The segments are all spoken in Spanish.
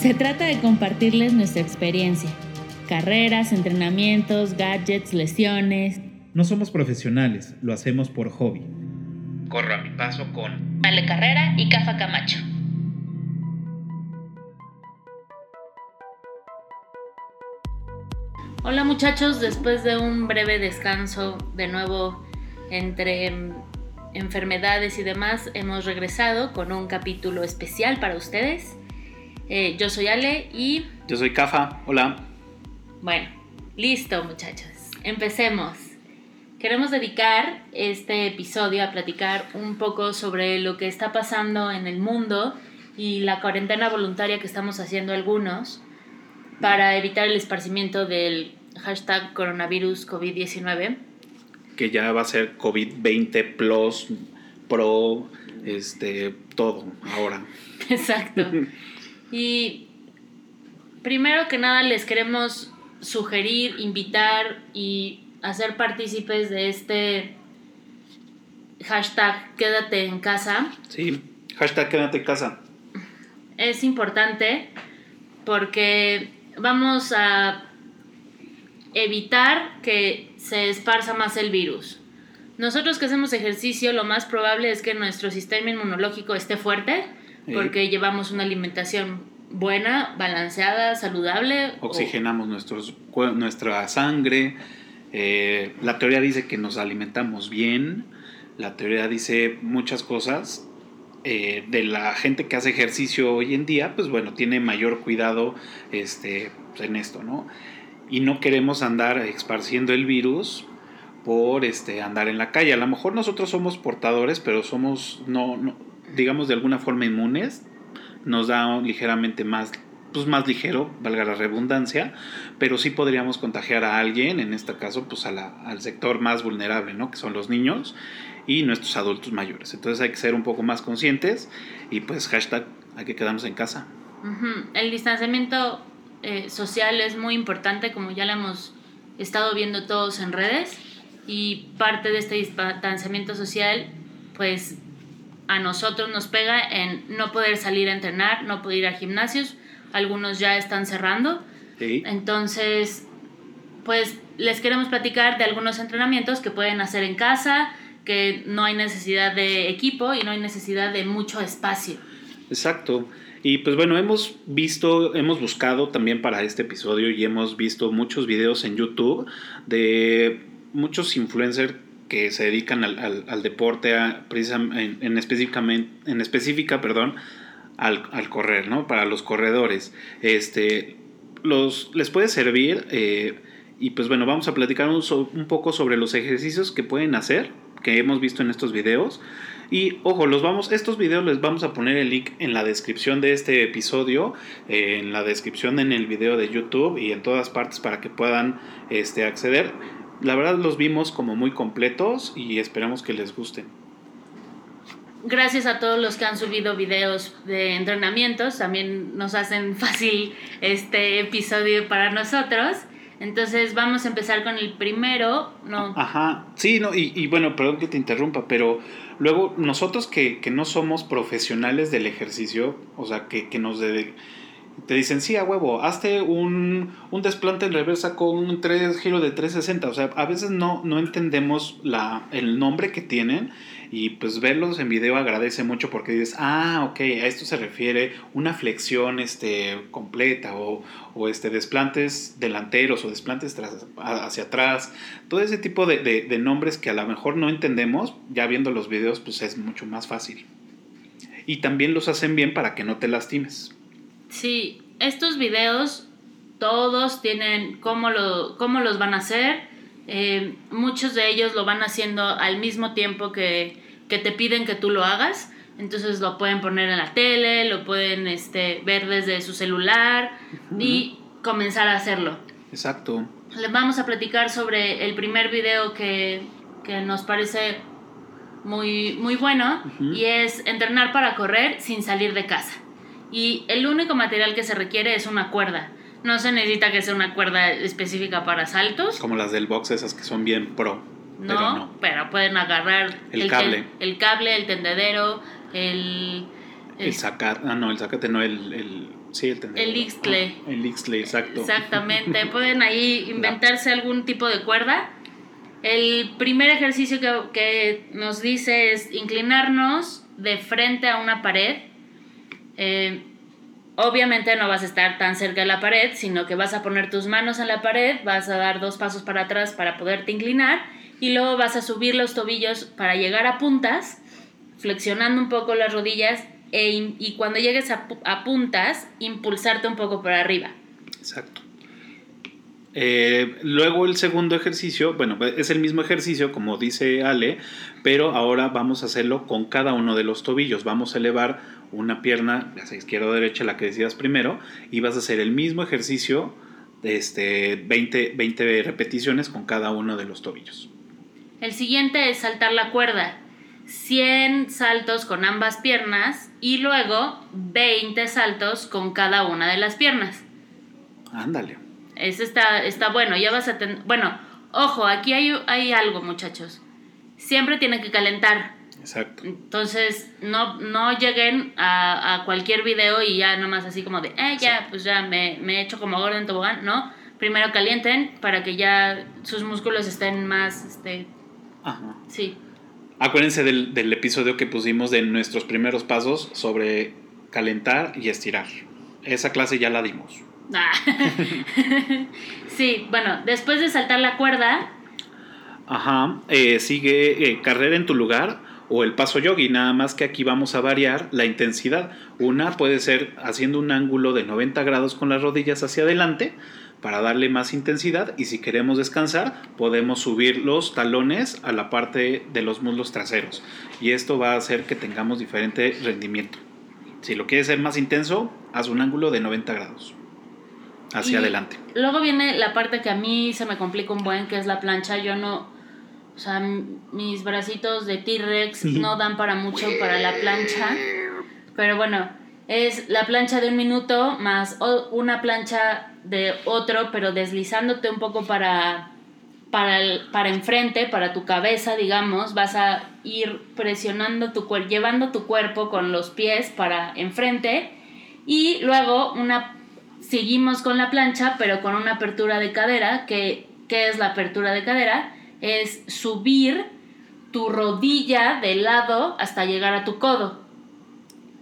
Se trata de compartirles nuestra experiencia. Carreras, entrenamientos, gadgets, lesiones. No somos profesionales, lo hacemos por hobby. Corro a mi paso con Ale Carrera y Cafa Camacho. Hola muchachos, después de un breve descanso de nuevo entre mm, enfermedades y demás, hemos regresado con un capítulo especial para ustedes. Eh, yo soy Ale y... Yo soy Cafa, hola. Bueno, listo muchachos, empecemos. Queremos dedicar este episodio a platicar un poco sobre lo que está pasando en el mundo y la cuarentena voluntaria que estamos haciendo algunos para evitar el esparcimiento del hashtag coronavirus COVID-19. Que ya va a ser COVID-20 plus, pro, este, todo ahora. Exacto. y primero que nada les queremos sugerir, invitar y hacer partícipes de este hashtag quédate en casa. Sí, hashtag quédate en casa. Es importante porque vamos a evitar que se esparza más el virus. Nosotros que hacemos ejercicio, lo más probable es que nuestro sistema inmunológico esté fuerte, porque llevamos una alimentación buena, balanceada, saludable. Oxigenamos nuestros, nuestra sangre. Eh, la teoría dice que nos alimentamos bien. La teoría dice muchas cosas. Eh, de la gente que hace ejercicio hoy en día, pues bueno, tiene mayor cuidado este, en esto, ¿no? y no queremos andar esparciendo el virus por este andar en la calle. A lo mejor nosotros somos portadores, pero somos no, digamos de alguna forma inmunes. Nos da ligeramente más pues más ligero, valga la redundancia, pero sí podríamos contagiar a alguien, en este caso pues a la, al sector más vulnerable, ¿no? que son los niños y nuestros adultos mayores. Entonces hay que ser un poco más conscientes y pues hashtag hay que en casa. El distanciamiento eh, social es muy importante, como ya lo hemos estado viendo todos en redes, y parte de este distanciamiento social, pues a nosotros nos pega en no poder salir a entrenar, no poder ir a gimnasios, algunos ya están cerrando. Entonces, pues les queremos platicar de algunos entrenamientos que pueden hacer en casa, que no hay necesidad de equipo y no hay necesidad de mucho espacio. Exacto. Y pues bueno, hemos visto, hemos buscado también para este episodio y hemos visto muchos videos en YouTube de muchos influencers que se dedican al, deporte, a, en, en, específicamente, en específica, perdón, al, correr, ¿no? Para los corredores. Este, los, les puede servir eh, y pues bueno, vamos a platicar un, un poco sobre los ejercicios que pueden hacer, que hemos visto en estos videos. Y ojo, los vamos, estos videos les vamos a poner el link en la descripción de este episodio, eh, en la descripción en el video de YouTube y en todas partes para que puedan este, acceder. La verdad los vimos como muy completos y esperamos que les gusten. Gracias a todos los que han subido videos de entrenamientos, también nos hacen fácil este episodio para nosotros. Entonces vamos a empezar con el primero, ¿no? Ajá, sí, no, y, y bueno, perdón que te interrumpa, pero luego nosotros que, que no somos profesionales del ejercicio, o sea, que, que nos de, te dicen, sí, a huevo, hazte un, un desplante en reversa con un tres, giro de 360, o sea, a veces no, no entendemos la, el nombre que tienen y pues verlos en video agradece mucho porque dices, ah, ok, a esto se refiere una flexión este, completa o, o este, desplantes delanteros o desplantes hacia atrás. Todo ese tipo de, de, nombres que a lo mejor no entendemos, ya viendo los videos, pues es mucho más fácil. Y también los hacen bien para que no te lastimes. Sí, estos videos todos tienen cómo, lo, cómo los van a hacer eh, muchos de ellos lo van haciendo al mismo tiempo que, te piden que tú lo hagas. Entonces lo pueden poner en la tele, lo pueden este, ver desde su celular y comenzar a hacerlo. Exacto. Les vamos a platicar sobre el primer video que, nos parece muy, muy bueno y es entrenar para correr sin salir de casa. Y el único material que se requiere es una cuerda. No se necesita que sea una cuerda específica para saltos. Como las del box, esas que son bien pro. No, pero, pueden agarrar el, cable. El, cable, el tendedero, el, El zacate, ah, no, el zacate no, el, el sí, el tendedero. El ixtle. Ah, el ixtle, exacto. Exactamente, pueden ahí inventarse algún tipo de cuerda. El primer ejercicio que, que nos dice es inclinarnos de frente a una pared. Eh, obviamente no vas a estar tan cerca de la pared, sino que vas a poner tus manos en la pared, vas a dar dos pasos para atrás para poderte inclinar y luego vas a subir los tobillos para llegar a puntas, flexionando un poco las rodillas e y cuando llegues a, puntas, impulsarte un poco para arriba. Exacto. Eh, luego el segundo ejercicio, bueno, es el mismo ejercicio como dice Ale, pero ahora vamos a hacerlo con cada uno de los tobillos. Vamos a elevar una pierna, hacia izquierda o derecha, la que decidas primero, y vas a hacer el mismo ejercicio este, 20, 20 repeticiones con cada uno de los tobillos. El siguiente es saltar la cuerda. 100 saltos con ambas piernas y luego 20 saltos con cada una de las piernas. Ándale. Eso está, está bueno, ya vas a tener... Bueno, ojo, aquí hay, hay algo muchachos. Siempre tienen que calentar. Exacto. Entonces, no, no lleguen a, a, cualquier video y ya nomás así como de, eh, ya, pues ya me, me he hecho como gordo en tobogán. No, primero calienten para que ya sus músculos estén más, este... Ajá. Sí. Acuérdense del, del episodio que pusimos de nuestros primeros pasos sobre calentar y estirar. Esa clase ya la dimos. Ah. sí, bueno, después de saltar la cuerda. Ajá, eh, sigue eh, carrera en tu lugar o el paso yogi, nada más que aquí vamos a variar la intensidad. Una puede ser haciendo un ángulo de 90 grados con las rodillas hacia adelante para darle más intensidad y si queremos descansar podemos subir los talones a la parte de los muslos traseros y esto va a hacer que tengamos diferente rendimiento. Si lo quieres ser más intenso, haz un ángulo de 90 grados hacia Y adelante. Luego viene la parte que a mí se me complica un buen, que es la plancha. Yo no, o sea, mis bracitos de T-Rex no dan para mucho para la plancha. Pero bueno, es la plancha de un minuto más una plancha de otro, pero deslizándote un poco para, para, el- para enfrente, para tu cabeza, digamos. Vas a ir presionando tu cuerpo, llevando tu cuerpo con los pies para enfrente. Y luego una seguimos con la plancha, pero con una apertura de cadera. que ¿Qué es la apertura de cadera? Es subir tu rodilla de lado hasta llegar a tu codo.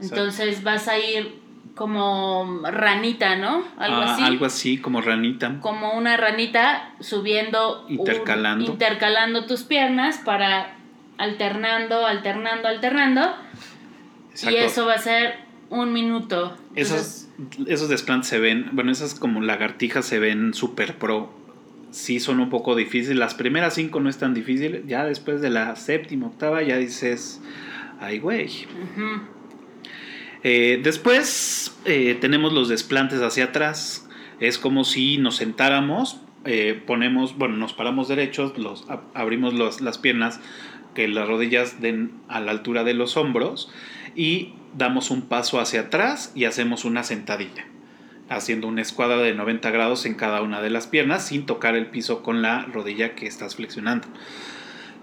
Entonces vas a ir como ranita, ¿no? Algo Ah, así. algo así como ranita. Como una ranita subiendo. un- Intercalando. intercalando tus piernas para alternando, alternando, alternando. Exacto. Y eso va a ser un minuto. Esos, esos desplantes se ven, bueno, esas como lagartijas se ven super pro. Sí son un poco difíciles. Las primeras cinco no es tan difícil. Ya después de la séptima, octava, ya dices, ay, güey. Eh, después eh, tenemos los desplantes hacia atrás. Es como si nos sentáramos, eh, ponemos, bueno, nos paramos derechos, los, ab- abrimos los- las piernas, que las rodillas den a la altura de los hombros y damos un paso hacia atrás y hacemos una sentadilla, haciendo una escuadra de 90 grados en cada una de las piernas sin tocar el piso con la rodilla que estás flexionando.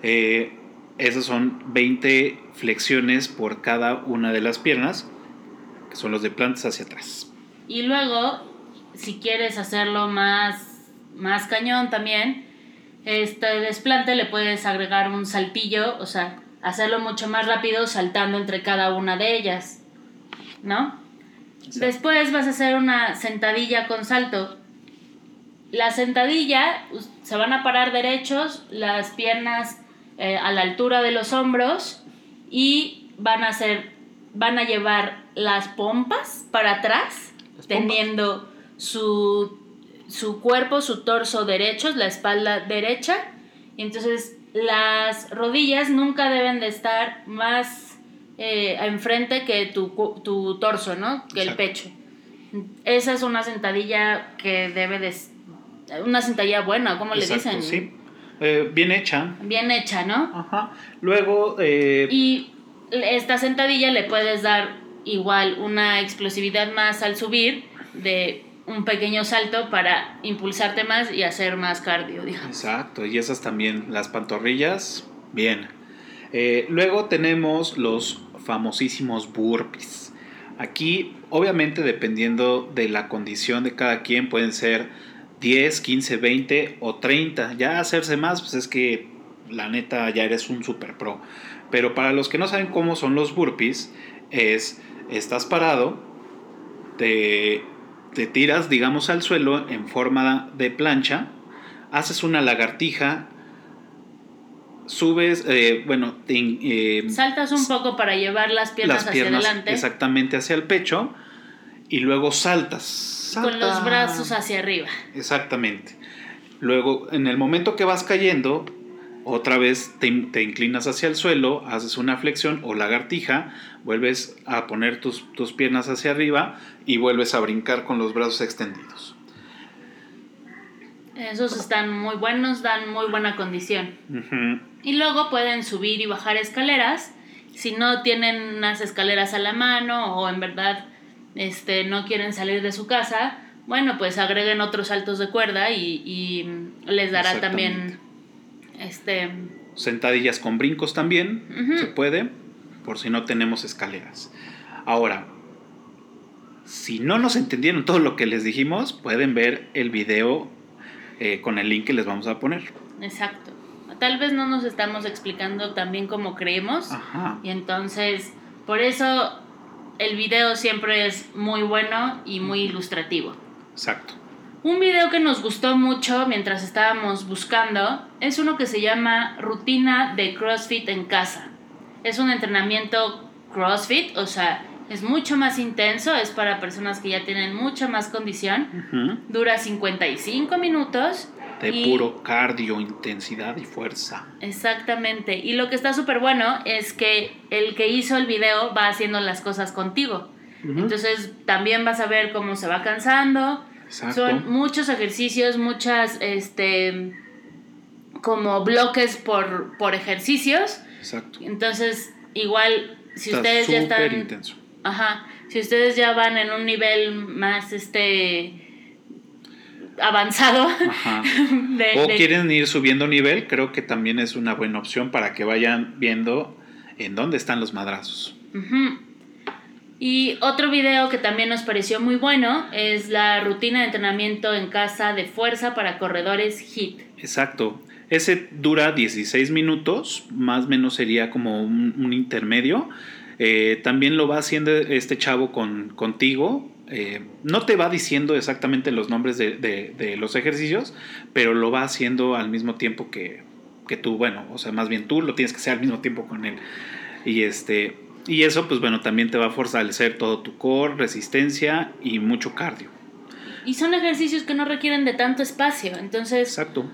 Eh, esas son 20 flexiones por cada una de las piernas, que son los de plantas hacia atrás. Y luego, si quieres hacerlo más, más cañón también, este desplante le puedes agregar un saltillo, o sea, hacerlo mucho más rápido saltando entre cada una de ellas, ¿no? Después vas a hacer una sentadilla con salto. La sentadilla, se van a parar derechos, las piernas eh, a la altura de los hombros y van a hacer, van a llevar las pompas para atrás, pompas. teniendo su, su cuerpo, su torso derechos, la espalda derecha. Y entonces las rodillas nunca deben de estar más eh, enfrente que tu, tu torso, ¿no? Que el pecho. Esa es una sentadilla que debe de... Una sentadilla buena, ¿cómo le dicen? sí. Eh, bien hecha. Bien hecha, ¿no? Ajá. Luego, eh, Y esta sentadilla le puedes dar igual una explosividad más al subir de un pequeño salto para impulsarte más y hacer más cardio, digamos. Exacto, y esas también, las pantorrillas, bien. Eh, luego tenemos los famosísimos burpees. Aquí, obviamente, dependiendo de la condición de cada quien, pueden ser 10, 15, 20 o 30. Ya hacerse más, pues es que la neta ya eres un super pro. Pero para los que no saben cómo son los burpees, es, estás parado, te, te tiras, digamos, al suelo en forma de plancha, haces una lagartija, subes, eh, bueno, te, eh, saltas un poco para llevar las piernas, hacia adelante. Exactamente hacia el pecho y luego saltas. Con los brazos hacia arriba. Exactamente. Luego, en el momento que vas cayendo, otra vez te, te, inclinas hacia el suelo, haces una flexión o lagartija, vuelves a poner tus, tus piernas hacia arriba y vuelves a brincar con los brazos extendidos. Esos están muy buenos, dan muy buena condición. Y luego pueden subir y bajar escaleras. Si no tienen unas escaleras a la mano o en verdad este, no quieren salir de su casa, bueno, pues agreguen otros saltos de cuerda y, les dará también este sentadillas con brincos también se puede por si no tenemos escaleras. Ahora, si no nos entendieron todo lo que les dijimos, pueden ver el video eh, con el link que les vamos a poner. Exacto. Tal vez no nos estamos explicando tan bien como creemos. Y entonces, por eso el video siempre es muy bueno y muy ilustrativo. Exacto. Un video que nos gustó mucho mientras estábamos buscando es uno que se llama Rutina de CrossFit en casa. Es un entrenamiento CrossFit, o sea, es mucho más intenso, es para personas que ya tienen mucha más condición. Dura 55 minutos. De puro cardio, intensidad y fuerza. Exactamente. Y lo que está súper bueno es que el que hizo el video va haciendo las cosas contigo. Entonces también vas a ver cómo se va cansando. Son muchos ejercicios, muchas, este, como bloques por, por ejercicios. Exacto. Entonces, igual, si ustedes ya están... intenso Ajá. Si ustedes ya van en un nivel más este avanzado. Ajá. o quieren ir subiendo nivel, creo que también es una buena opción para que vayan viendo en dónde están los madrazos. Y otro video que también nos pareció muy bueno es la rutina de entrenamiento en casa de fuerza para corredores HIT. Exacto. Ese dura 16 minutos, más o menos sería como un, un intermedio. Eh, también lo va haciendo este chavo con, contigo. Eh, no te va diciendo exactamente los nombres de, los ejercicios, pero lo va haciendo al mismo tiempo que, tú. Bueno, o sea, más bien tú lo tienes que hacer al mismo tiempo con él. Y este. Y eso, pues bueno, también te va a fortalecer todo tu core, resistencia y mucho cardio. Y son ejercicios que no requieren de tanto espacio. Entonces. Exacto.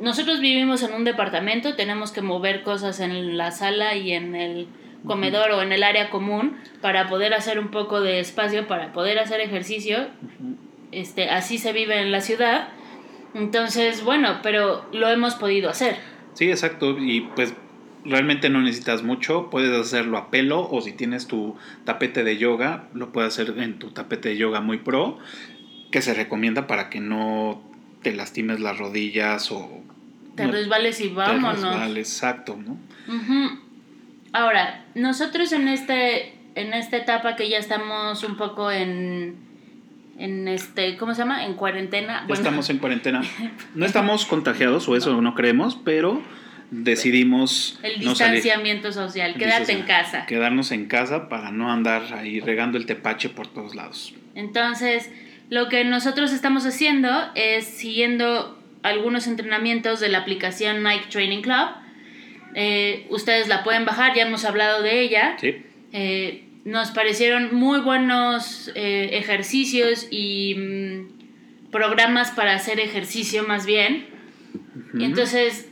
Nosotros vivimos en un departamento, tenemos que mover cosas en la sala y en el comedor o en el área común para poder hacer un poco de espacio, para poder hacer ejercicio. Este, así se vive en la ciudad. Entonces, bueno, pero lo hemos podido hacer. Sí, exacto. Y pues realmente no necesitas mucho. Puedes hacerlo a pelo o si tienes tu tapete de yoga, lo puedes hacer en tu tapete de yoga muy pro, que se recomienda para que no te lastimes las rodillas o... Te resbales y vámonos. Te resbales, exacto, ¿no? Ahora, nosotros en este en esta etapa que ya estamos un poco en en este, ¿cómo se llama? En cuarentena. estamos en cuarentena. No estamos contagiados o eso no, creemos, pero decidimos el distanciamiento social, quédate en casa. Quedarnos en casa para no andar ahí regando el tepache por todos lados. Entonces, lo que nosotros estamos haciendo es siguiendo algunos entrenamientos de la aplicación Nike Training Club eh, ustedes la pueden bajar, ya hemos hablado de ella. Eh, nos parecieron muy buenos eh, ejercicios y mm, programas para hacer ejercicio más bien. entonces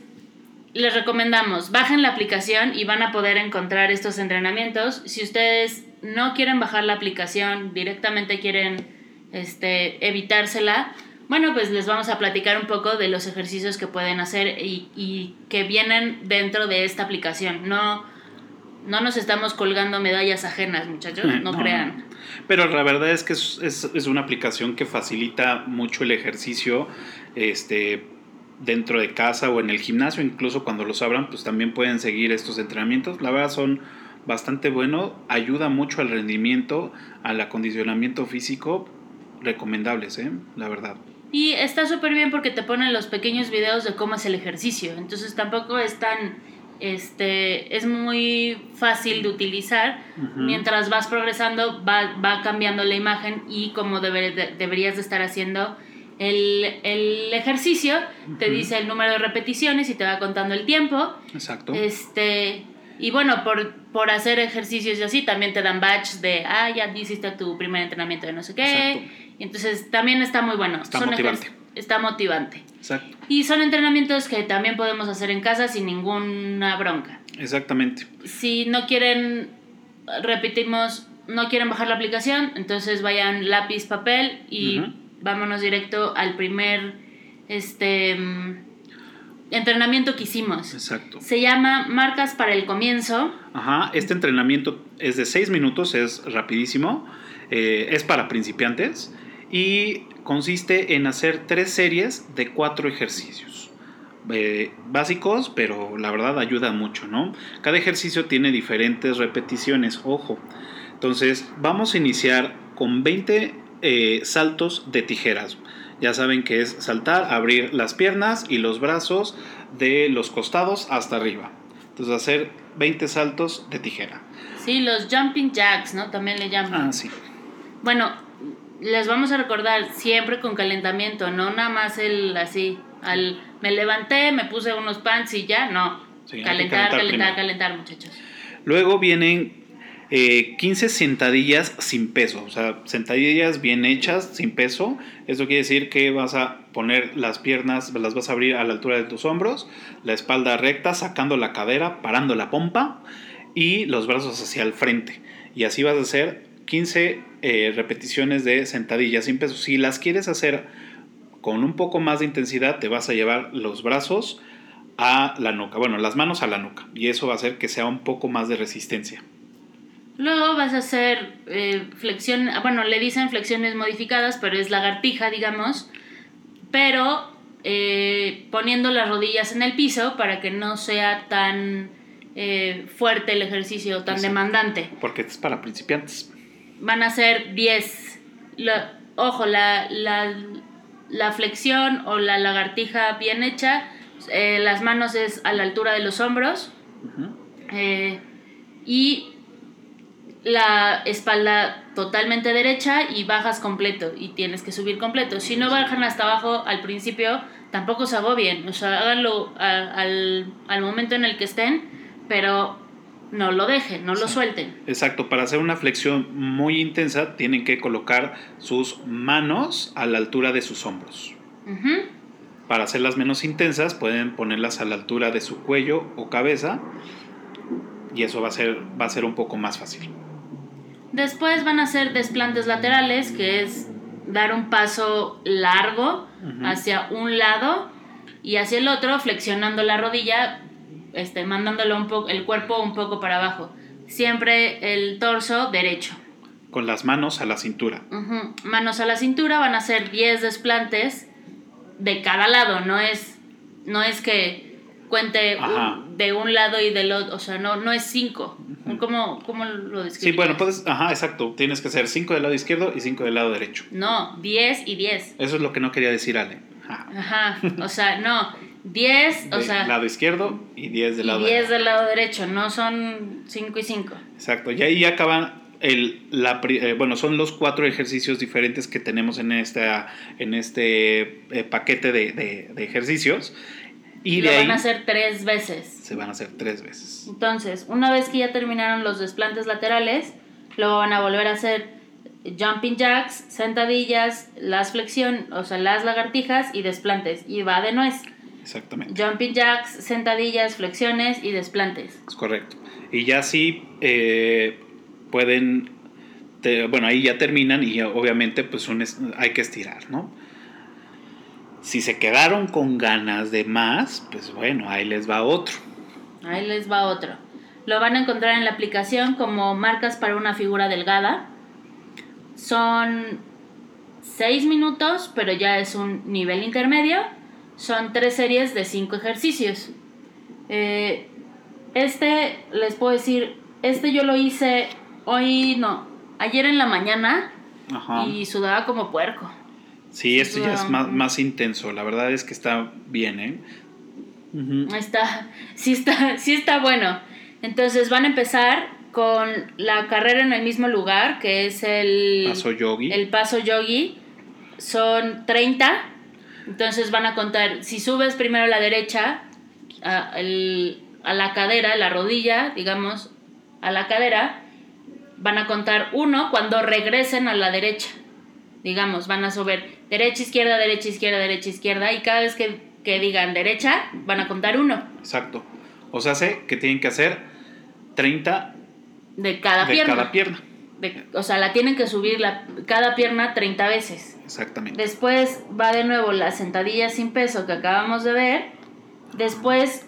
les recomendamos, bajen la aplicación y van a poder encontrar estos entrenamientos. Si ustedes no quieren bajar la aplicación, directamente quieren este, evitársela, bueno, pues les vamos a platicar un poco de los ejercicios que pueden hacer y, que vienen dentro de esta aplicación. No, no nos estamos colgando medallas ajenas, muchachos, no, crean. Pero la verdad es que es, es, una aplicación que facilita mucho el ejercicio este, dentro de casa o en el gimnasio, incluso cuando los abran, pues también pueden seguir estos entrenamientos. La verdad son bastante bueno, ayuda mucho al rendimiento, al acondicionamiento físico, recomendables, ¿eh? la verdad. Y está súper bien porque te ponen los pequeños videos de cómo es el ejercicio, entonces tampoco es tan, este, es muy fácil de utilizar, mientras vas progresando va, va, cambiando la imagen y cómo deberías de estar haciendo el, el ejercicio, te dice el número de repeticiones y te va contando el tiempo. Exacto. Este, y bueno, por, por hacer ejercicios y así, también te dan batch de, ah, ya hiciste tu primer entrenamiento de no sé qué. Entonces también está muy bueno. Está motivante. Está motivante. Exacto. Y son entrenamientos que también podemos hacer en casa sin ninguna bronca. Exactamente. Si no quieren, repetimos, no quieren bajar la aplicación, entonces vayan lápiz, papel y vámonos directo al primer este mm, entrenamiento que hicimos. Exacto. Se llama Marcas para el Comienzo. Ajá, este entrenamiento es de 6 minutos, es rapidísimo, eh, es para principiantes y consiste en hacer tres series de cuatro ejercicios. Eh, básicos, pero la verdad ayuda mucho, ¿no? Cada ejercicio tiene diferentes repeticiones, ojo. Entonces, vamos a iniciar con 20 eh, saltos de tijeras. Ya saben que es saltar, abrir las piernas y los brazos de los costados hasta arriba. Entonces hacer 20 saltos de tijera. Sí, los jumping jacks, ¿no? También le llaman. Ah, sí. Bueno, les vamos a recordar siempre con calentamiento, no nada más el así, al me levanté, me puse unos pants y ya, no. calentar, calentar, calentar, muchachos. Luego vienen 15 eh, sentadillas sin peso, o sea, sentadillas bien hechas, sin peso. Eso quiere decir que vas a poner las piernas, las vas a abrir a la altura de tus hombros, la espalda recta, sacando la cadera, parando la pompa y los brazos hacia el frente. Y así vas a hacer 15 eh, repeticiones de sentadillas sin peso. Si las quieres hacer con un poco más de intensidad, te vas a llevar los brazos a la nuca, bueno, las manos a la nuca. Y eso va a hacer que sea un poco más de resistencia. Luego vas a hacer eh, flexión, bueno, le dicen flexiones modificadas, pero es lagartija, digamos, pero eh, poniendo las rodillas en el piso para que no sea tan eh, fuerte el ejercicio, tan demandante. Porque es para principiantes. Van a ser 10. ojo, la, la, la, flexión o la lagartija bien hecha, las manos es a la altura de los hombros. y la espalda totalmente derecha y bajas completo y tienes que subir completo. Si no bajan hasta abajo al principio, tampoco se bien o sea, háganlo al, momento en el que estén, pero no lo dejen, no lo suelten. Exacto, para hacer una flexión muy intensa tienen que colocar sus manos a la altura de sus hombros. Para hacerlas menos intensas pueden ponerlas a la altura de su cuello o cabeza y eso va a ser, va a ser un poco más fácil. Después van a ser desplantes laterales, que es dar un paso largo hacia un lado y hacia el otro, flexionando la rodilla, este, mandándolo un poco, el cuerpo un poco para abajo. Siempre el torso derecho. Con las manos a la cintura. Manos a la cintura van a ser 10 desplantes de cada lado, no es, no es que cuente de un lado y del otro, o sea, no, no es cinco. ¿Cómo, ¿Cómo, lo describes? Sí, bueno, puedes, ajá, exacto, tienes que hacer cinco del lado izquierdo y cinco del lado derecho. No, diez y diez. Eso es lo que no quería decir Ale. Ajá, o sea, no, diez, o sea... lado izquierdo y diez del lado derecho. diez del lado derecho, no son cinco y cinco. Exacto, y ahí acaban el, la, eh, bueno, son los cuatro ejercicios diferentes que tenemos en, esta, en este eh, paquete de, de, de, ejercicios. Y lo van a hacer tres veces. Se van a hacer tres veces. Entonces, una vez que ya terminaron los desplantes laterales, luego van a volver a hacer jumping jacks, sentadillas, las flexión, o sea, las lagartijas y desplantes. Y va de nuez. Exactamente. Jumping jacks, sentadillas, flexiones y desplantes. Es correcto. Y ya sí eh, pueden, bueno, ahí ya terminan y obviamente pues hay que estirar, ¿no? Si se quedaron con ganas de más, pues bueno, ahí les va otro. Ahí les va otro. Lo van a encontrar en la aplicación como marcas para una figura delgada. Son seis minutos, pero ya es un nivel intermedio. Son tres series de cinco ejercicios. Eh, este, les puedo decir, este yo lo hice hoy, no, ayer en la mañana Ajá. y sudaba como puerco. Sí, esto ya es más, más intenso. La verdad es que está bien, ¿eh? Está, sí está, sí está bueno. Entonces van a empezar con la carrera en el mismo lugar, que es el Paso yogi. el paso yogi. Son 30. Entonces van a contar, si subes primero a la derecha, a, el- a la cadera, la rodilla, digamos, a la cadera, van a contar uno cuando regresen a la derecha. Digamos, van a subir derecha, izquierda, derecha, izquierda, derecha, izquierda. Y cada vez que, que digan derecha, van a contar uno Exacto. O sea, sé que tienen que hacer 30 de cada de pierna. cada pierna. De- o sea, la tienen que subir la, cada pierna 30 veces. Exactamente. Después va de nuevo la sentadilla sin peso que acabamos de ver. Después,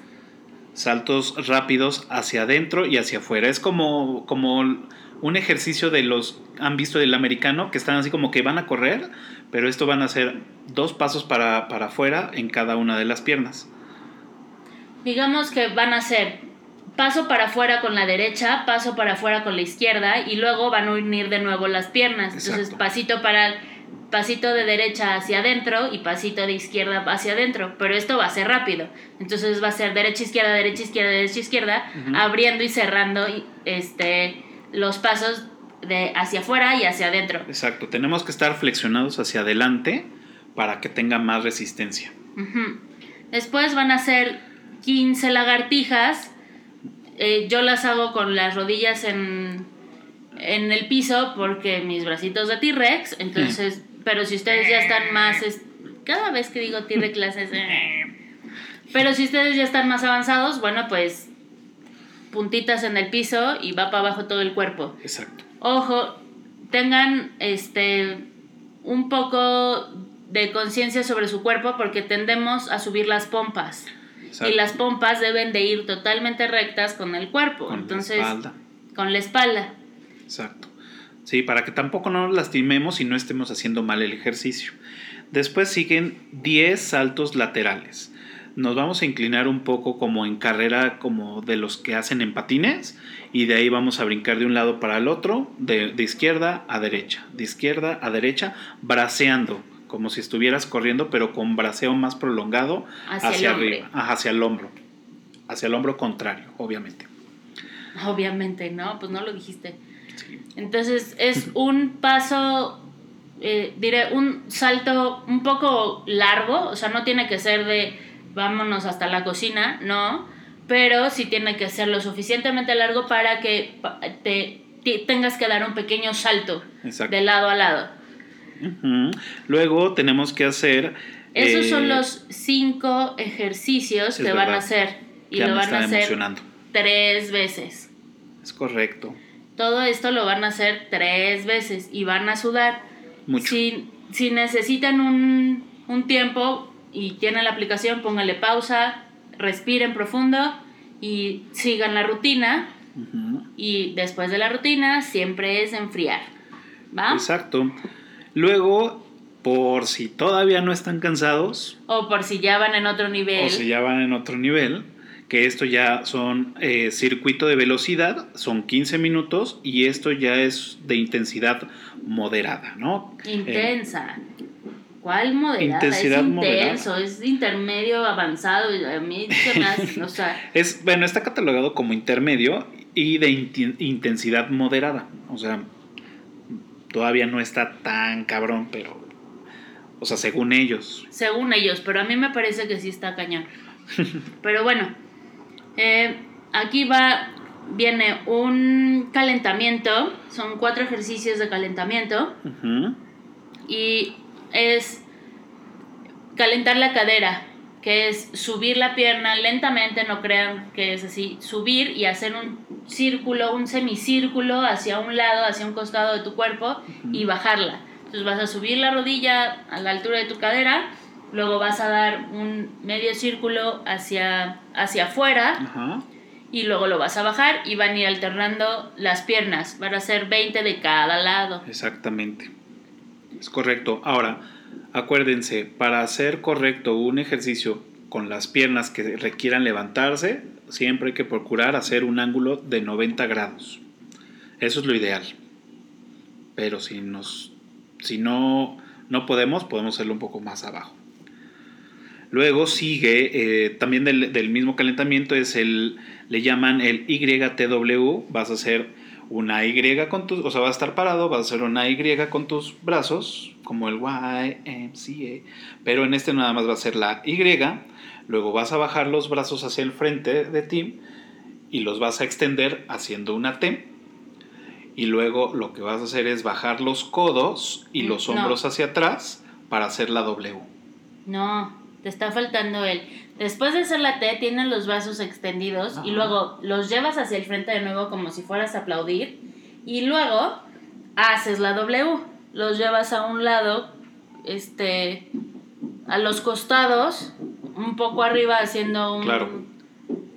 Saltos rápidos hacia adentro y hacia afuera. Es como, como un ejercicio de los. ¿Han visto del americano? Que están así como que van a correr, pero esto van a hacer dos pasos para, para afuera en cada una de las piernas. digamos que van a hacer paso para afuera con la derecha, paso para afuera con la izquierda y luego van a unir de nuevo las piernas. Entonces, Exacto. pasito para pasito de derecha hacia adentro y pasito de izquierda hacia adentro, pero esto va a ser rápido. Entonces va a ser derecha izquierda, derecha izquierda, derecha izquierda, abriendo y cerrando este los pasos de hacia afuera y hacia adentro. Exacto. Tenemos que estar flexionados hacia adelante para que tenga más resistencia. Después van a hacer 15 lagartijas. Eh, yo las hago con las rodillas en, en el piso porque mis bracitos de T-Rex. Entonces, pero si ustedes ya están más. es- cada vez que digo T-Rex clases. pero si ustedes ya están más avanzados, bueno, pues puntitas en el piso y va para abajo todo el cuerpo. Exacto. Ojo, tengan este un poco de conciencia sobre su cuerpo porque tendemos a subir las pompas. Exacto. Y las pompas deben de ir totalmente rectas con el cuerpo. Con Entonces, la espalda. con la espalda. Exacto. Sí, para que tampoco nos lastimemos y no estemos haciendo mal el ejercicio. Después siguen 10 saltos laterales. Nos vamos a inclinar un poco como en carrera, como de los que hacen en patines, y de ahí vamos a brincar de un lado para el otro, de, de izquierda a derecha, de izquierda a derecha, braceando, como si estuvieras corriendo, pero con braceo más prolongado Hacia arriba, hacia el hombro, hacia el hombro contrario, obviamente. Obviamente, ¿no? Pues no lo dijiste. Sí. Entonces es un paso, eh, diré, un salto un poco largo, o sea, no tiene que ser de vámonos hasta la cocina, no, pero sí tiene que ser lo suficientemente largo para que te, te- tengas que dar un pequeño salto Exacto. de lado a lado. Luego tenemos que hacer... Esos eh, son los cinco ejercicios que van a hacer y lo van a hacer tres veces. Es correcto. Todo esto lo van a hacer tres veces y van a sudar. Mucho. Si, si necesitan un, un tiempo y tienen la aplicación, pónganle pausa, respiren profundo y sigan la rutina. Y después de la rutina siempre es enfriar. ¿Va? Exacto. Luego, por si todavía no están cansados, O por si ya van en otro nivel. o si ya van en otro nivel, que esto ya son eh, circuito de velocidad, son 15 minutos y esto ya es de intensidad moderada, ¿no? Eh, Intensa. ¿Cuál moderada? Intensidad es moderada. intenso, es intermedio avanzado. A mí se me hace- o sea, es, bueno, está catalogado como intermedio y de intensidad moderada. O sea, todavía no está tan cabrón, pero, o sea, según ellos. según ellos, pero a mí me parece que sí está cañón. Pero bueno, eh, aquí va, viene un calentamiento, son cuatro ejercicios de calentamiento y es calentar la cadera, que es subir la pierna lentamente, no crean que es así, subir y hacer un círculo, un semicírculo hacia un lado, hacia un costado de tu cuerpo y bajarla. Entonces vas a subir la rodilla a la altura de tu cadera, luego vas a dar un medio círculo hacia, hacia afuera Ajá. y luego lo vas a bajar y van a ir alternando las piernas. Van a ser 20 de cada lado. Exactamente. Es correcto. Ahora, acuérdense, para hacer correcto un ejercicio con las piernas que requieran levantarse, siempre hay que procurar hacer un ángulo de 90 grados. Eso es lo ideal. Pero si, nos, si no, no podemos, podemos hacerlo un poco más abajo. Luego sigue, eh, también del, del, mismo calentamiento, es el, le llaman el YTW. Vas a hacer una Y con tus, o sea, vas a estar parado, vas a hacer una Y con tus brazos, como el YMCA, pero en este nada más va a ser la Y. Luego vas a bajar los brazos hacia el frente de ti y los vas a extender haciendo una T. Y luego lo que vas a hacer es bajar los codos y los hombros hacia atrás para hacer la W. No, te está faltando el. Después de hacer la T, tienes los brazos extendidos y luego los llevas hacia el frente de nuevo como si fueras a aplaudir. Y luego haces la W. Los llevas a un lado, este, a los costados, un poco arriba haciendo un. Claro.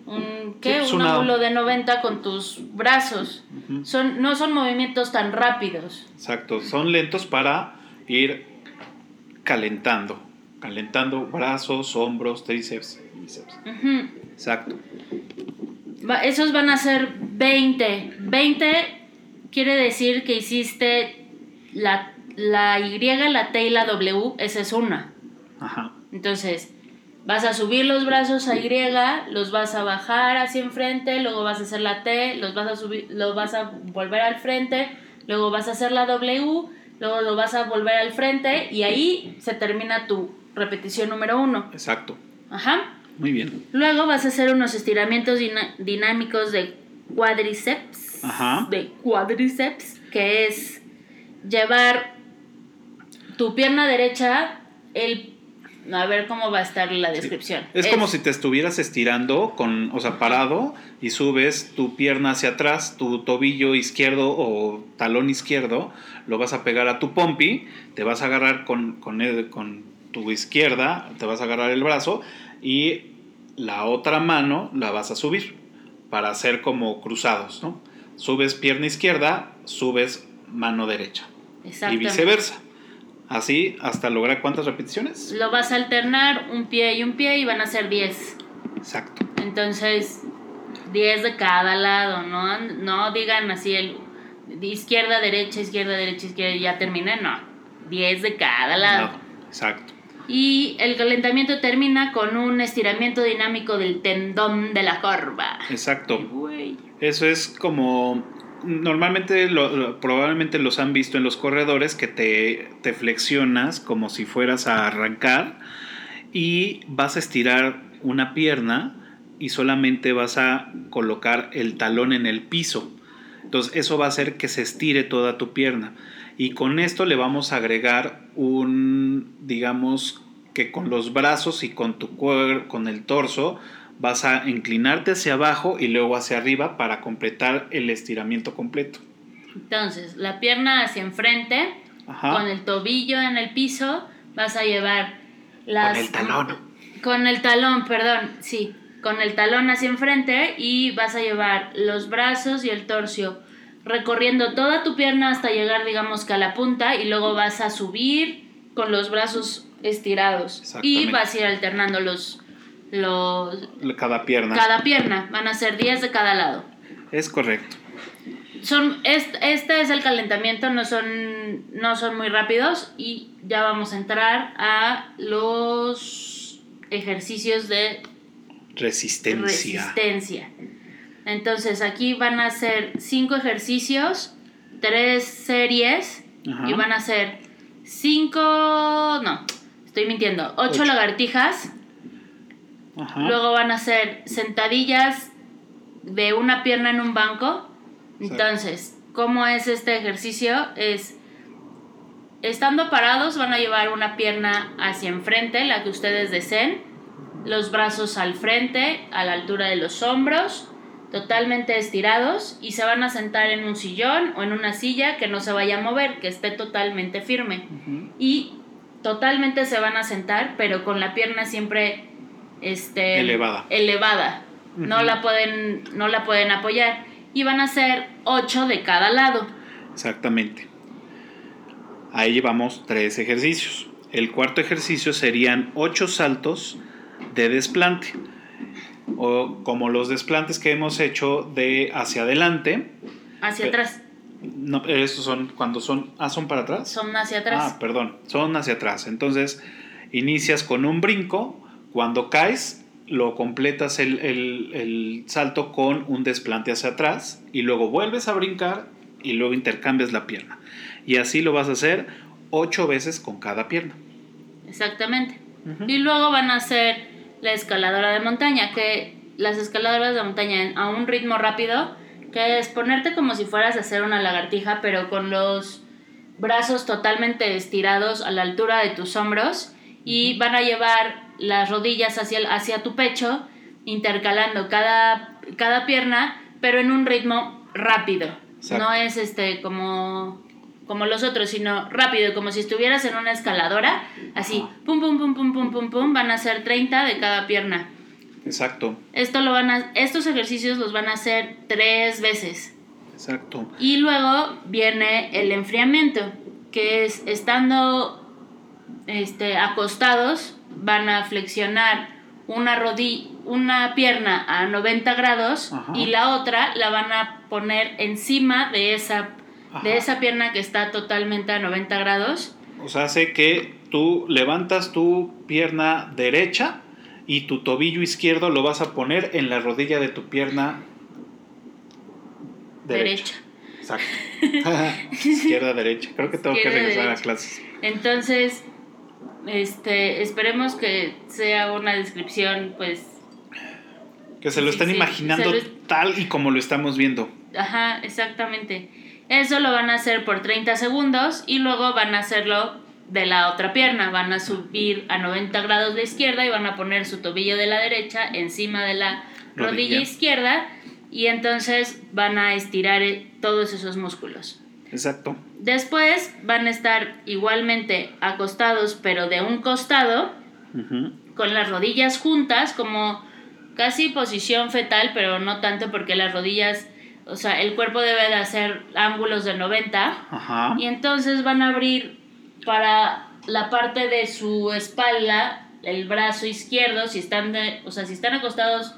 Un, ¿qué? un ángulo de 90 con tus brazos. son, no son movimientos tan rápidos. Exacto, son lentos para ir calentando calentando brazos, hombros, tríceps, bíceps. Exacto. esos van a ser 20. 20 quiere decir que hiciste la, la Y, la T y la W, esa es una. Ajá. Entonces, vas a subir los brazos a Y, los vas a bajar hacia enfrente, luego vas a hacer la T, los vas a subir, los vas a volver al frente, luego vas a hacer la W, luego lo vas a volver al frente y ahí se termina tu repetición número uno. Exacto. Ajá. Muy bien. Luego vas a hacer unos estiramientos dinámicos de cuádriceps. Ajá. De cuádriceps, que es llevar tu pierna derecha, el a ver cómo va a estar la descripción. Es, como si te estuvieras estirando con, o sea, parado y subes tu pierna hacia atrás, tu tobillo izquierdo o talón izquierdo, lo vas a pegar a tu pompi, te vas a agarrar con, con, con tu izquierda, te vas a agarrar el brazo y la otra mano la vas a subir para hacer como cruzados, ¿no? Subes pierna izquierda, subes mano derecha. Y viceversa. Así hasta lograr cuántas repeticiones. Lo vas a alternar un pie y un pie y van a ser 10. Exacto. Entonces, 10 de cada lado, no, no digan así el izquierda, derecha, izquierda, derecha, izquierda y ya terminé, no. 10 de cada lado. exacto y el calentamiento termina con un estiramiento dinámico del tendón de la corva. Exacto. Eso es como normalmente probablemente los han visto en los corredores que te, te flexionas como si fueras a arrancar y vas a estirar una pierna y solamente vas a colocar el talón en el piso. Entonces eso va a hacer que se estire toda tu pierna. Y con esto le vamos a agregar un, digamos, que con los brazos y con tu cuerpo, con el torso, vas a inclinarte hacia abajo y luego hacia arriba para completar el estiramiento completo. Entonces, la pierna hacia enfrente, con el tobillo en el piso, vas a llevar las... Con el talón. Con el talón, perdón, sí. Con el talón hacia enfrente y vas a llevar los brazos y el torso recorriendo toda tu pierna hasta llegar, digamos que a la punta y luego vas a subir con los brazos estirados y vas a ir alternando los, los... Cada pierna. Cada pierna, van a ser 10 de cada lado. Es correcto. Son, este, este es el calentamiento, no son, no son muy rápidos y ya vamos a entrar a los ejercicios de resistencia. resistencia. Entonces aquí van a ser cinco ejercicios, tres series y van a ser cinco, no, estoy mintiendo, ocho, lagartijas. Luego van a ser sentadillas de una pierna en un banco. Entonces, ¿cómo es este ejercicio? Es estando parados van a llevar una pierna hacia enfrente, la que ustedes deseen, los brazos al frente, a la altura de los hombros totalmente estirados y se van a sentar en un sillón o en una silla que no se vaya a mover, que esté totalmente firme. Y totalmente se van a sentar, pero con la pierna siempre este, elevada. elevada. no, la pueden, no la pueden apoyar. Y van a ser ocho de cada lado. Exactamente. Ahí llevamos tres ejercicios. El cuarto ejercicio serían ocho saltos de desplante. O como los desplantes que hemos hecho de hacia adelante. Hacia atrás. No, estos son cuando son. Ah, son para atrás. Son hacia atrás. Ah, perdón, son hacia atrás. Entonces, inicias con un brinco, cuando caes, lo completas el, el- el salto con un desplante hacia atrás y luego vuelves a brincar y luego intercambias la pierna. Y así lo vas a hacer ocho veces con cada pierna. Exactamente. Y luego van a hacer la escaladora de montaña, que las escaladoras de montaña a un ritmo rápido, que es ponerte como si fueras a hacer una lagartija, pero con los brazos totalmente estirados a la altura de tus hombros y van a llevar las rodillas hacia, el- hacia tu pecho, intercalando cada, cada pierna, pero en un ritmo rápido. Exacto. No es este como como los otros, sino rápido, como si estuvieras en una escaladora, así, pum, pum, pum, pum, pum, pum, pum, van a ser 30 de cada pierna. Exacto, Esto lo van a, estos ejercicios los van a hacer tres veces. exacto. Y luego viene el enfriamiento, que es estando este, acostados, van a flexionar una rodilla, una pierna a 90 grados Ajá. y la otra la van a poner encima de esa, Ajá. de esa pierna que está totalmente a 90 grados. O sea, hace que tú levantas tu pierna derecha y tu tobillo izquierdo lo vas a poner en la rodilla de tu pierna derecha. Derecha. Exacto. Izquierda, derecha. Creo que tengo que regresar a clases. Entonces, este, esperemos que sea una descripción, pues, Que se lo estén sí, imaginando lo- tal y como lo estamos viendo. Ajá, exactamente. Eso lo van a hacer por 30 segundos y luego van a hacerlo de la otra pierna. Van a subir a 90 grados la izquierda y van a poner su tobillo de la derecha encima de la rodilla, Rodilla. izquierda y entonces van a estirar eh, todos esos músculos. Exacto. Después van a estar igualmente acostados pero de un costado con las rodillas juntas, como casi posición fetal, pero no tanto porque las rodillas, o sea, el cuerpo debe de hacer ángulos de 90 Ajá. y entonces van a abrir para la parte de su espalda el brazo izquierdo, si están de, o sea, si están acostados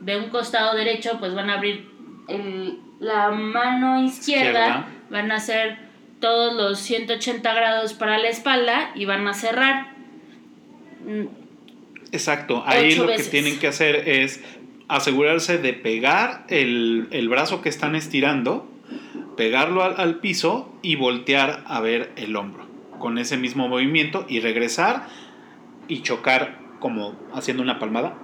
de un costado derecho, pues van a abrir el- la mano izquierda, Izquierda. van a hacer todos los 180 grados para la espalda y van a cerrar. Exacto. Ahí lo veces. que tienen que hacer es asegurarse de pegar el, el brazo que están estirando, pegarlo al, al piso y voltear a ver el hombro con ese mismo movimiento y regresar y chocar como haciendo una palmada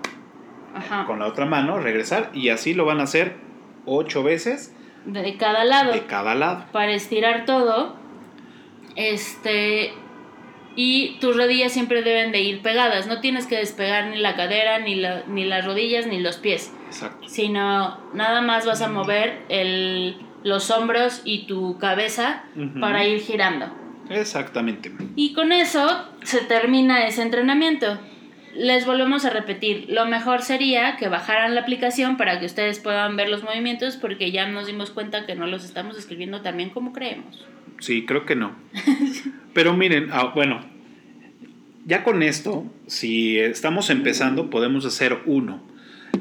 Ajá. con la otra mano, regresar y así lo van a hacer ocho veces de cada lado de cada lado. para estirar todo este y tus rodillas siempre deben de ir pegadas no tienes que despegar ni la cadera ni, la- ni las rodillas ni los pies Exacto. sino nada más vas a mover el, los hombros y tu cabeza para ir girando Exactamente. y con eso se termina ese entrenamiento. Les volvemos a repetir, lo mejor sería que bajaran la aplicación para que ustedes puedan ver los movimientos porque ya nos dimos cuenta que no los estamos escribiendo tan bien como creemos. Sí, creo que no. Pero miren, ah, bueno, ya con esto, si estamos empezando, podemos hacer uno.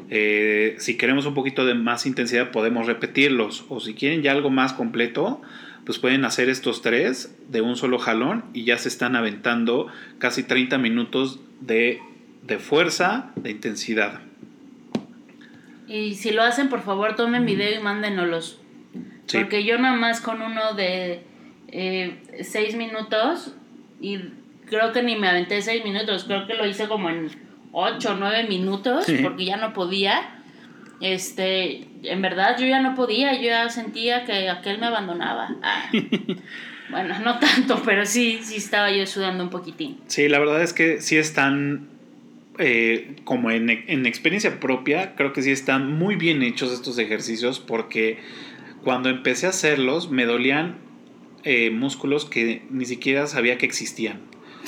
Eh, si queremos un poquito de más intensidad, podemos repetirlos. O si quieren ya algo más completo, pues pueden hacer estos tres de un solo jalón y ya se están aventando casi 30 minutos de, de fuerza, de intensidad. Y si lo hacen, por favor, tomen video y mándenoslos. Sí. Porque yo nada más con uno de eh, seis minutos y creo que ni me aventé seis minutos, creo que lo hice como en ocho o nueve minutos Sí. porque ya no podía. Este, en verdad yo ya no podía, yo ya sentía que aquel me abandonaba. Ah. bueno, no tanto, pero sí, sí estaba yo sudando un poquitín. Sí, la verdad es que sí están, eh, como en, en experiencia propia, creo que sí están muy bien hechos estos ejercicios porque cuando empecé a hacerlos me dolían eh, músculos que ni siquiera sabía que existían.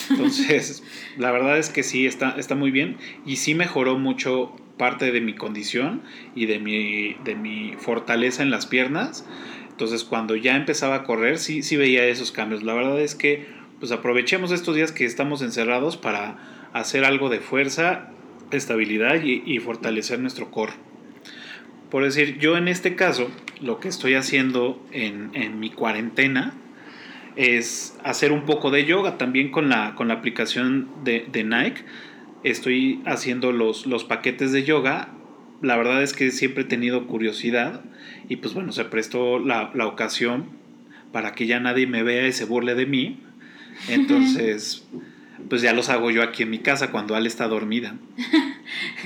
Entonces, la verdad es que sí, está, está muy bien y sí mejoró mucho parte de mi condición y de mi, de mi fortaleza en las piernas. Entonces, cuando ya empezaba a correr, sí, sí veía esos cambios. La verdad es que, pues aprovechemos estos días que estamos encerrados para hacer algo de fuerza estabilidad y, fortalecer nuestro core. Por decir, yo en este caso, lo que estoy haciendo en, en mi cuarentena es hacer un poco de yoga también con la, con la aplicación de, de Nike. Estoy haciendo los, los paquetes de yoga. La verdad es que siempre he tenido curiosidad y pues bueno, se prestó la, la ocasión para que ya nadie me vea y se burle de mí. Entonces, pues ya los hago yo aquí en mi casa cuando Ale está dormida.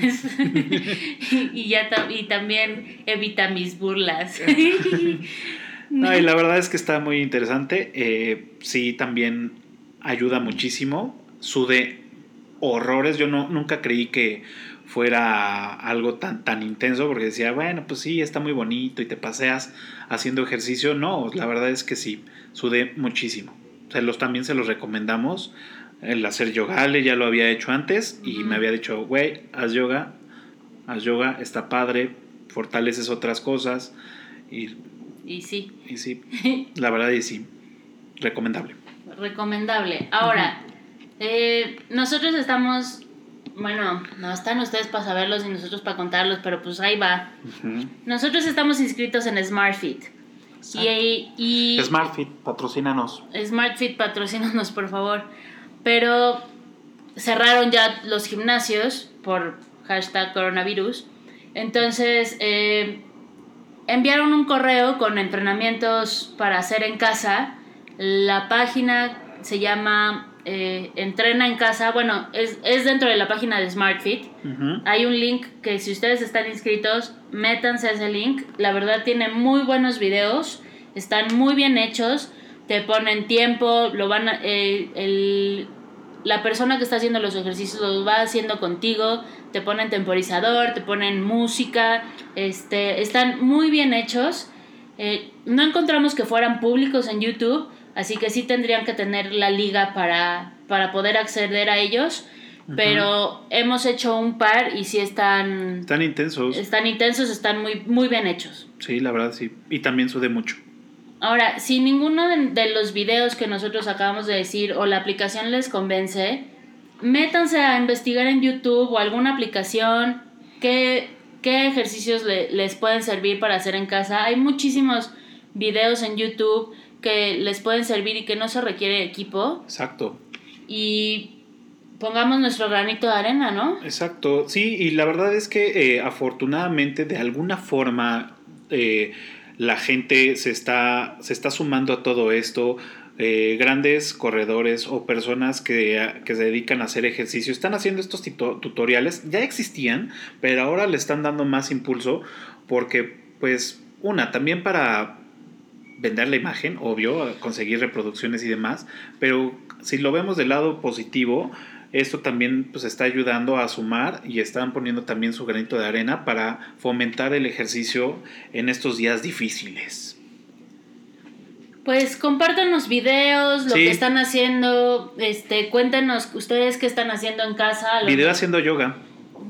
y, ya y también evita mis burlas. no, y la verdad es que está muy interesante. Eh, sí, también ayuda muchísimo. Sude horrores. Yo no, nunca creí que fuera algo tan, tan intenso porque decía, bueno, pues sí, está muy bonito y te paseas haciendo ejercicio. No, la verdad es que sí, sudé muchísimo. Se los, también se los recomendamos. El hacer yoga, Ale ya lo había hecho antes y me había dicho, güey, haz yoga, haz yoga, está padre, fortaleces otras cosas. Y, y sí. Y sí, la verdad y sí, recomendable. Recomendable. Ahora, eh, nosotros estamos bueno, no están ustedes para saberlos y nosotros para contarlos, pero pues ahí va. Nosotros estamos inscritos en SmartFit. Y, y, SmartFit, patrocínanos. SmartFit, patrocínanos, por favor. Pero cerraron ya los gimnasios por hashtag coronavirus. Entonces, eh, enviaron un correo con entrenamientos para hacer en casa. La página se llama eh, entrena en casa, bueno, es, dentro de la página de SmartFit. Hay un link que si ustedes están inscritos, métanse a ese link. La verdad tiene muy buenos videos, están muy bien hechos, te ponen tiempo, lo van eh, la persona que está haciendo los ejercicios los va haciendo contigo, te ponen temporizador, te ponen música, este, están muy bien hechos. Eh, no encontramos que fueran públicos en YouTube, Así que sí tendrían que tener la liga para, para poder acceder a ellos. Pero hemos hecho un par y sí están... Están intensos. Están intensos, están muy, muy bien hechos. Sí, la verdad sí. Y también sude mucho. Ahora, si ninguno de, los videos que nosotros acabamos de decir o la aplicación les convence, métanse a investigar en YouTube o alguna aplicación qué, qué ejercicios les pueden servir para hacer en casa. Hay muchísimos videos en YouTube que les pueden servir y que no se requiere equipo. Exacto. Y pongamos nuestro granito de arena, ¿no? Exacto, sí, y la verdad es que eh, afortunadamente de alguna forma eh, la gente se está, se está sumando a todo esto. Eh, grandes corredores o personas que, que, se dedican a hacer ejercicio están haciendo estos tutoriales, ya existían, pero ahora le están dando más impulso porque pues una, también para vender la imagen, obvio, conseguir reproducciones y demás, pero si lo vemos del lado positivo, esto también pues está ayudando a sumar y están poniendo también su granito de arena para fomentar el ejercicio en estos días difíciles. Pues compártanos videos, lo que están haciendo, este, cuéntenos ustedes qué están haciendo en casa. Video haciendo yoga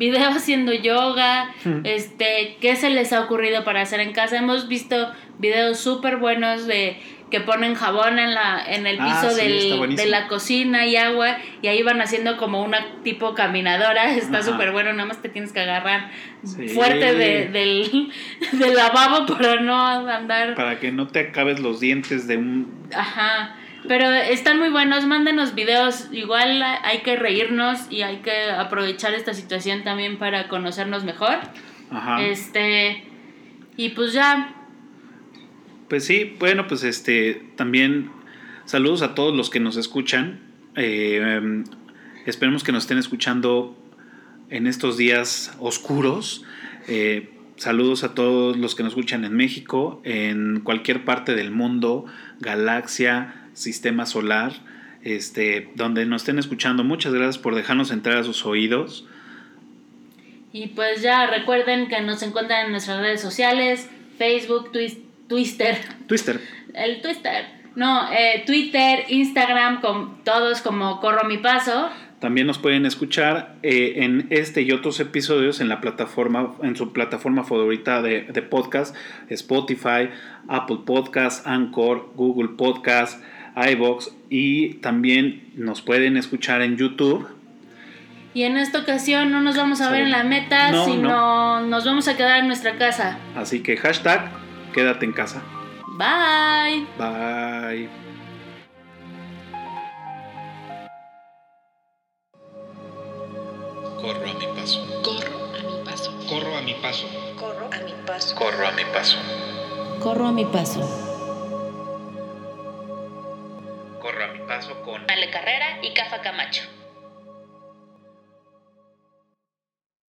video haciendo yoga, este, qué se les ha ocurrido para hacer en casa. Hemos visto videos súper buenos de que ponen jabón en la en el ah, piso de la cocina y agua y ahí van haciendo como una tipo caminadora está súper bueno nada más te tienes que agarrar fuerte del, del lavabo para no andar para que no te acabes los dientes de un ajá pero están muy buenos, mándenos videos. Igual hay que reírnos y hay que aprovechar esta situación también para conocernos mejor. Ajá. Este. Y pues ya. Pues sí, bueno, pues este. También saludos a todos los que nos escuchan. Eh, esperemos que nos estén escuchando en estos días oscuros. Eh, saludos a todos los que nos escuchan en México, en cualquier parte del mundo, galaxia sistema solar, este, donde nos estén escuchando. Muchas gracias por dejarnos entrar a sus oídos. Y pues ya recuerden que nos encuentran en nuestras redes sociales, Facebook, Twitter. Twitter. El Twitter. No, eh, Twitter, Instagram, con todos como Corro mi Paso. También nos pueden escuchar eh, en este y otros episodios en la plataforma, en su plataforma favorita de, de podcast, Spotify, Apple Podcast, Anchor, Google Podcast, iBox y también nos pueden escuchar en YouTube. Y en esta ocasión no nos vamos a ver en la meta, No, sino nos vamos a quedar en nuestra casa. Así que hashtag quédate en casa. Bye. Bye. Corro a mi paso. Corro a mi paso. Corro a mi paso. Corro a mi paso. Corro a mi paso. Corro a mi paso. Corro a mi paso con Ale Carrera y Cafa Camacho.